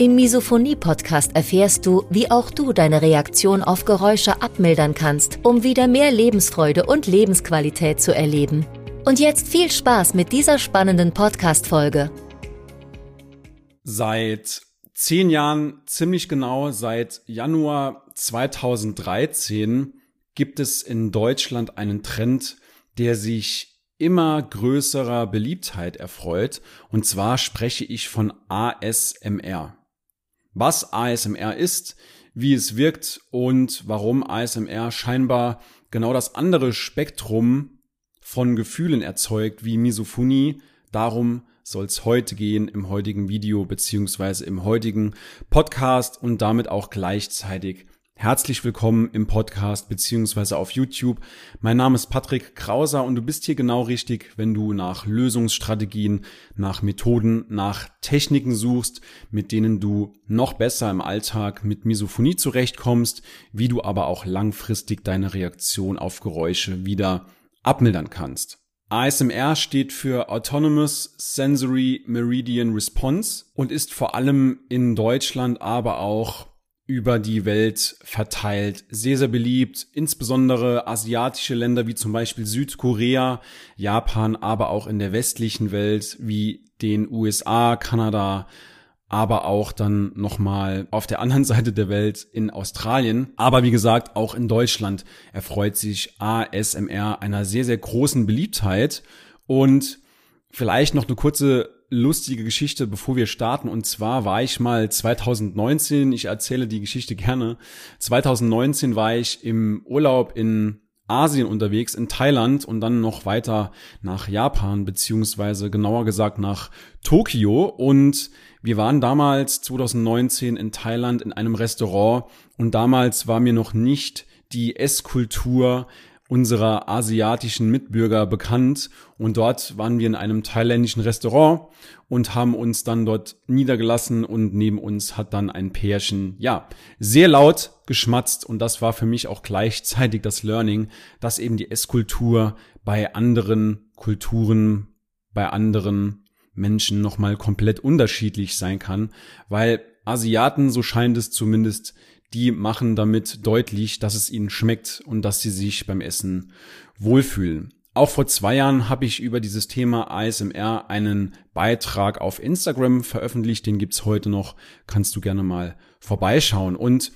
Im Misophonie-Podcast erfährst du, wie auch du deine Reaktion auf Geräusche abmildern kannst, um wieder mehr Lebensfreude und Lebensqualität zu erleben. Und jetzt viel Spaß mit dieser spannenden Podcast-Folge. Seit zehn Jahren, ziemlich genau seit Januar 2013, gibt es in Deutschland einen Trend, der sich immer größerer Beliebtheit erfreut. Und zwar spreche ich von ASMR was ASMR ist, wie es wirkt und warum ASMR scheinbar genau das andere Spektrum von Gefühlen erzeugt wie Misophonie. Darum soll es heute gehen im heutigen Video beziehungsweise im heutigen Podcast und damit auch gleichzeitig Herzlich willkommen im Podcast beziehungsweise auf YouTube. Mein Name ist Patrick Krauser und du bist hier genau richtig, wenn du nach Lösungsstrategien, nach Methoden, nach Techniken suchst, mit denen du noch besser im Alltag mit Misophonie zurechtkommst, wie du aber auch langfristig deine Reaktion auf Geräusche wieder abmildern kannst. ASMR steht für Autonomous Sensory Meridian Response und ist vor allem in Deutschland, aber auch über die Welt verteilt. Sehr, sehr beliebt, insbesondere asiatische Länder wie zum Beispiel Südkorea, Japan, aber auch in der westlichen Welt wie den USA, Kanada, aber auch dann nochmal auf der anderen Seite der Welt in Australien. Aber wie gesagt, auch in Deutschland erfreut sich ASMR einer sehr, sehr großen Beliebtheit. Und vielleicht noch eine kurze lustige Geschichte, bevor wir starten. Und zwar war ich mal 2019, ich erzähle die Geschichte gerne. 2019 war ich im Urlaub in Asien unterwegs, in Thailand und dann noch weiter nach Japan, beziehungsweise genauer gesagt nach Tokio. Und wir waren damals 2019 in Thailand in einem Restaurant und damals war mir noch nicht die Esskultur unserer asiatischen Mitbürger bekannt. Und dort waren wir in einem thailändischen Restaurant und haben uns dann dort niedergelassen und neben uns hat dann ein Pärchen, ja, sehr laut geschmatzt. Und das war für mich auch gleichzeitig das Learning, dass eben die Esskultur bei anderen Kulturen, bei anderen Menschen nochmal komplett unterschiedlich sein kann, weil Asiaten, so scheint es zumindest, die machen damit deutlich, dass es ihnen schmeckt und dass sie sich beim Essen wohlfühlen. Auch vor zwei Jahren habe ich über dieses Thema ASMR einen Beitrag auf Instagram veröffentlicht. Den gibt's heute noch. Kannst du gerne mal vorbeischauen. Und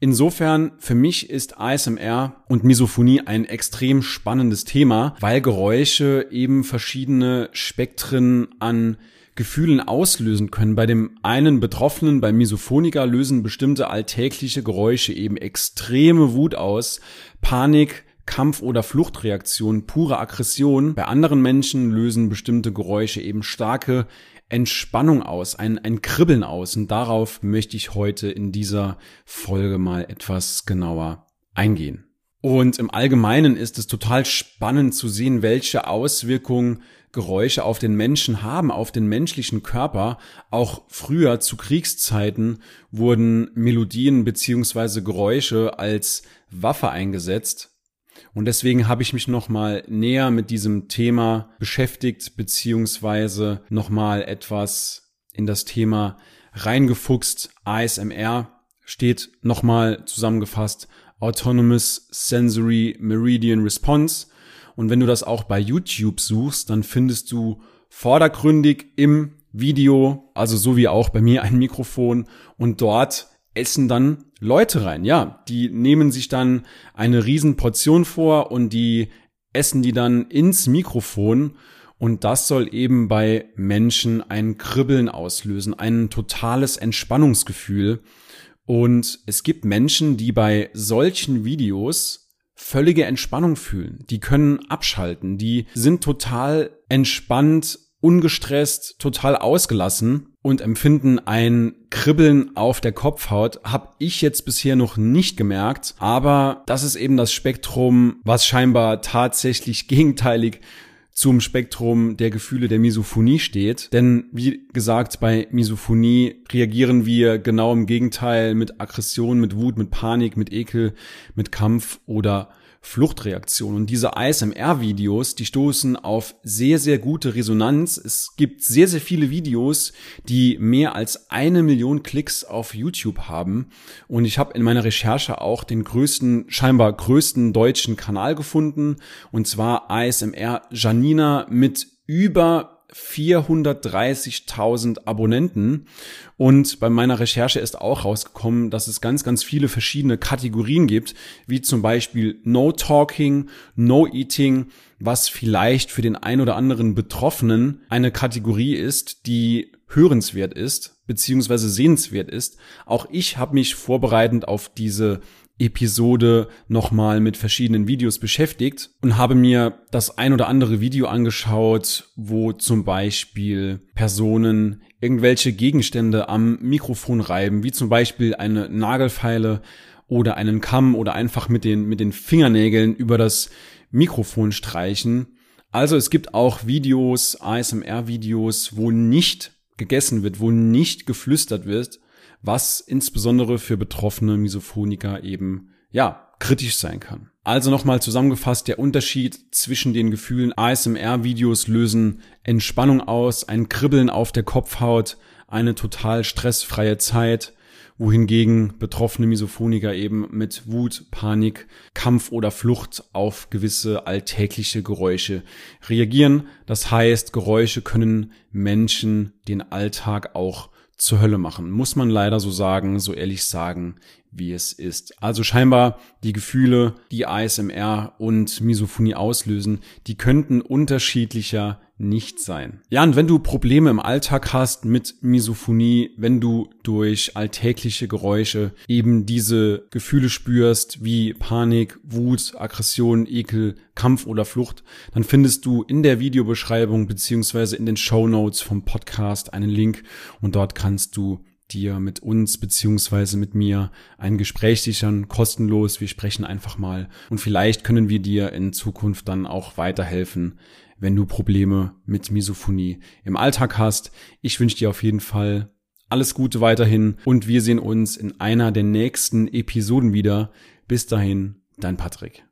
insofern, für mich ist ASMR und Misophonie ein extrem spannendes Thema, weil Geräusche eben verschiedene Spektren an Gefühlen auslösen können. Bei dem einen Betroffenen, beim Misophoniker, lösen bestimmte alltägliche Geräusche eben extreme Wut aus, Panik, Kampf- oder Fluchtreaktion, pure Aggression. Bei anderen Menschen lösen bestimmte Geräusche eben starke Entspannung aus, ein, ein Kribbeln aus. Und darauf möchte ich heute in dieser Folge mal etwas genauer eingehen. Und im Allgemeinen ist es total spannend zu sehen, welche Auswirkungen Geräusche auf den Menschen haben, auf den menschlichen Körper. Auch früher zu Kriegszeiten wurden Melodien beziehungsweise Geräusche als Waffe eingesetzt. Und deswegen habe ich mich nochmal näher mit diesem Thema beschäftigt, beziehungsweise nochmal etwas in das Thema reingefuchst. ASMR steht nochmal zusammengefasst. Autonomous Sensory Meridian Response. Und wenn du das auch bei YouTube suchst, dann findest du vordergründig im Video, also so wie auch bei mir ein Mikrofon. Und dort essen dann Leute rein. Ja, die nehmen sich dann eine riesen Portion vor und die essen die dann ins Mikrofon und das soll eben bei Menschen ein Kribbeln auslösen, ein totales Entspannungsgefühl. Und es gibt Menschen, die bei solchen Videos völlige Entspannung fühlen. Die können abschalten. Die sind total entspannt ungestresst, total ausgelassen und empfinden ein Kribbeln auf der Kopfhaut. Hab ich jetzt bisher noch nicht gemerkt, aber das ist eben das Spektrum, was scheinbar tatsächlich gegenteilig zum Spektrum der Gefühle der Misophonie steht. Denn wie gesagt, bei Misophonie reagieren wir genau im Gegenteil mit Aggression, mit Wut, mit Panik, mit Ekel, mit Kampf oder Fluchtreaktion. Und diese ASMR-Videos, die stoßen auf sehr, sehr gute Resonanz. Es gibt sehr, sehr viele Videos, die mehr als eine Million Klicks auf YouTube haben. Und ich habe in meiner Recherche auch den größten, scheinbar größten deutschen Kanal gefunden. Und zwar ASMR Janina mit über 430.000 Abonnenten. Und bei meiner Recherche ist auch rausgekommen, dass es ganz, ganz viele verschiedene Kategorien gibt, wie zum Beispiel No Talking, No Eating, was vielleicht für den ein oder anderen Betroffenen eine Kategorie ist, die hörenswert ist, beziehungsweise sehenswert ist. Auch ich habe mich vorbereitend auf diese Episode nochmal mit verschiedenen Videos beschäftigt und habe mir das ein oder andere Video angeschaut, wo zum Beispiel Personen irgendwelche Gegenstände am Mikrofon reiben, wie zum Beispiel eine Nagelfeile oder einen Kamm oder einfach mit den, mit den Fingernägeln über das Mikrofon streichen. Also es gibt auch Videos, ASMR-Videos, wo nicht gegessen wird, wo nicht geflüstert wird, was insbesondere für betroffene Misophoniker eben, ja, kritisch sein kann. Also nochmal zusammengefasst, der Unterschied zwischen den Gefühlen ASMR-Videos lösen Entspannung aus, ein Kribbeln auf der Kopfhaut, eine total stressfreie Zeit, wohingegen betroffene Misophoniker eben mit Wut, Panik, Kampf oder Flucht auf gewisse alltägliche Geräusche reagieren. Das heißt, Geräusche können Menschen den Alltag auch zur Hölle machen. Muss man leider so sagen, so ehrlich sagen, wie es ist. Also scheinbar die Gefühle, die ASMR und Misophonie auslösen, die könnten unterschiedlicher nicht sein. Ja, und wenn du Probleme im Alltag hast mit Misophonie, wenn du durch alltägliche Geräusche eben diese Gefühle spürst, wie Panik, Wut, Aggression, Ekel, Kampf oder Flucht, dann findest du in der Videobeschreibung beziehungsweise in den Show Notes vom Podcast einen Link und dort kannst du dir mit uns beziehungsweise mit mir ein Gespräch sichern, kostenlos. Wir sprechen einfach mal und vielleicht können wir dir in Zukunft dann auch weiterhelfen, wenn du Probleme mit Misophonie im Alltag hast. Ich wünsche dir auf jeden Fall alles Gute weiterhin und wir sehen uns in einer der nächsten Episoden wieder. Bis dahin, dein Patrick.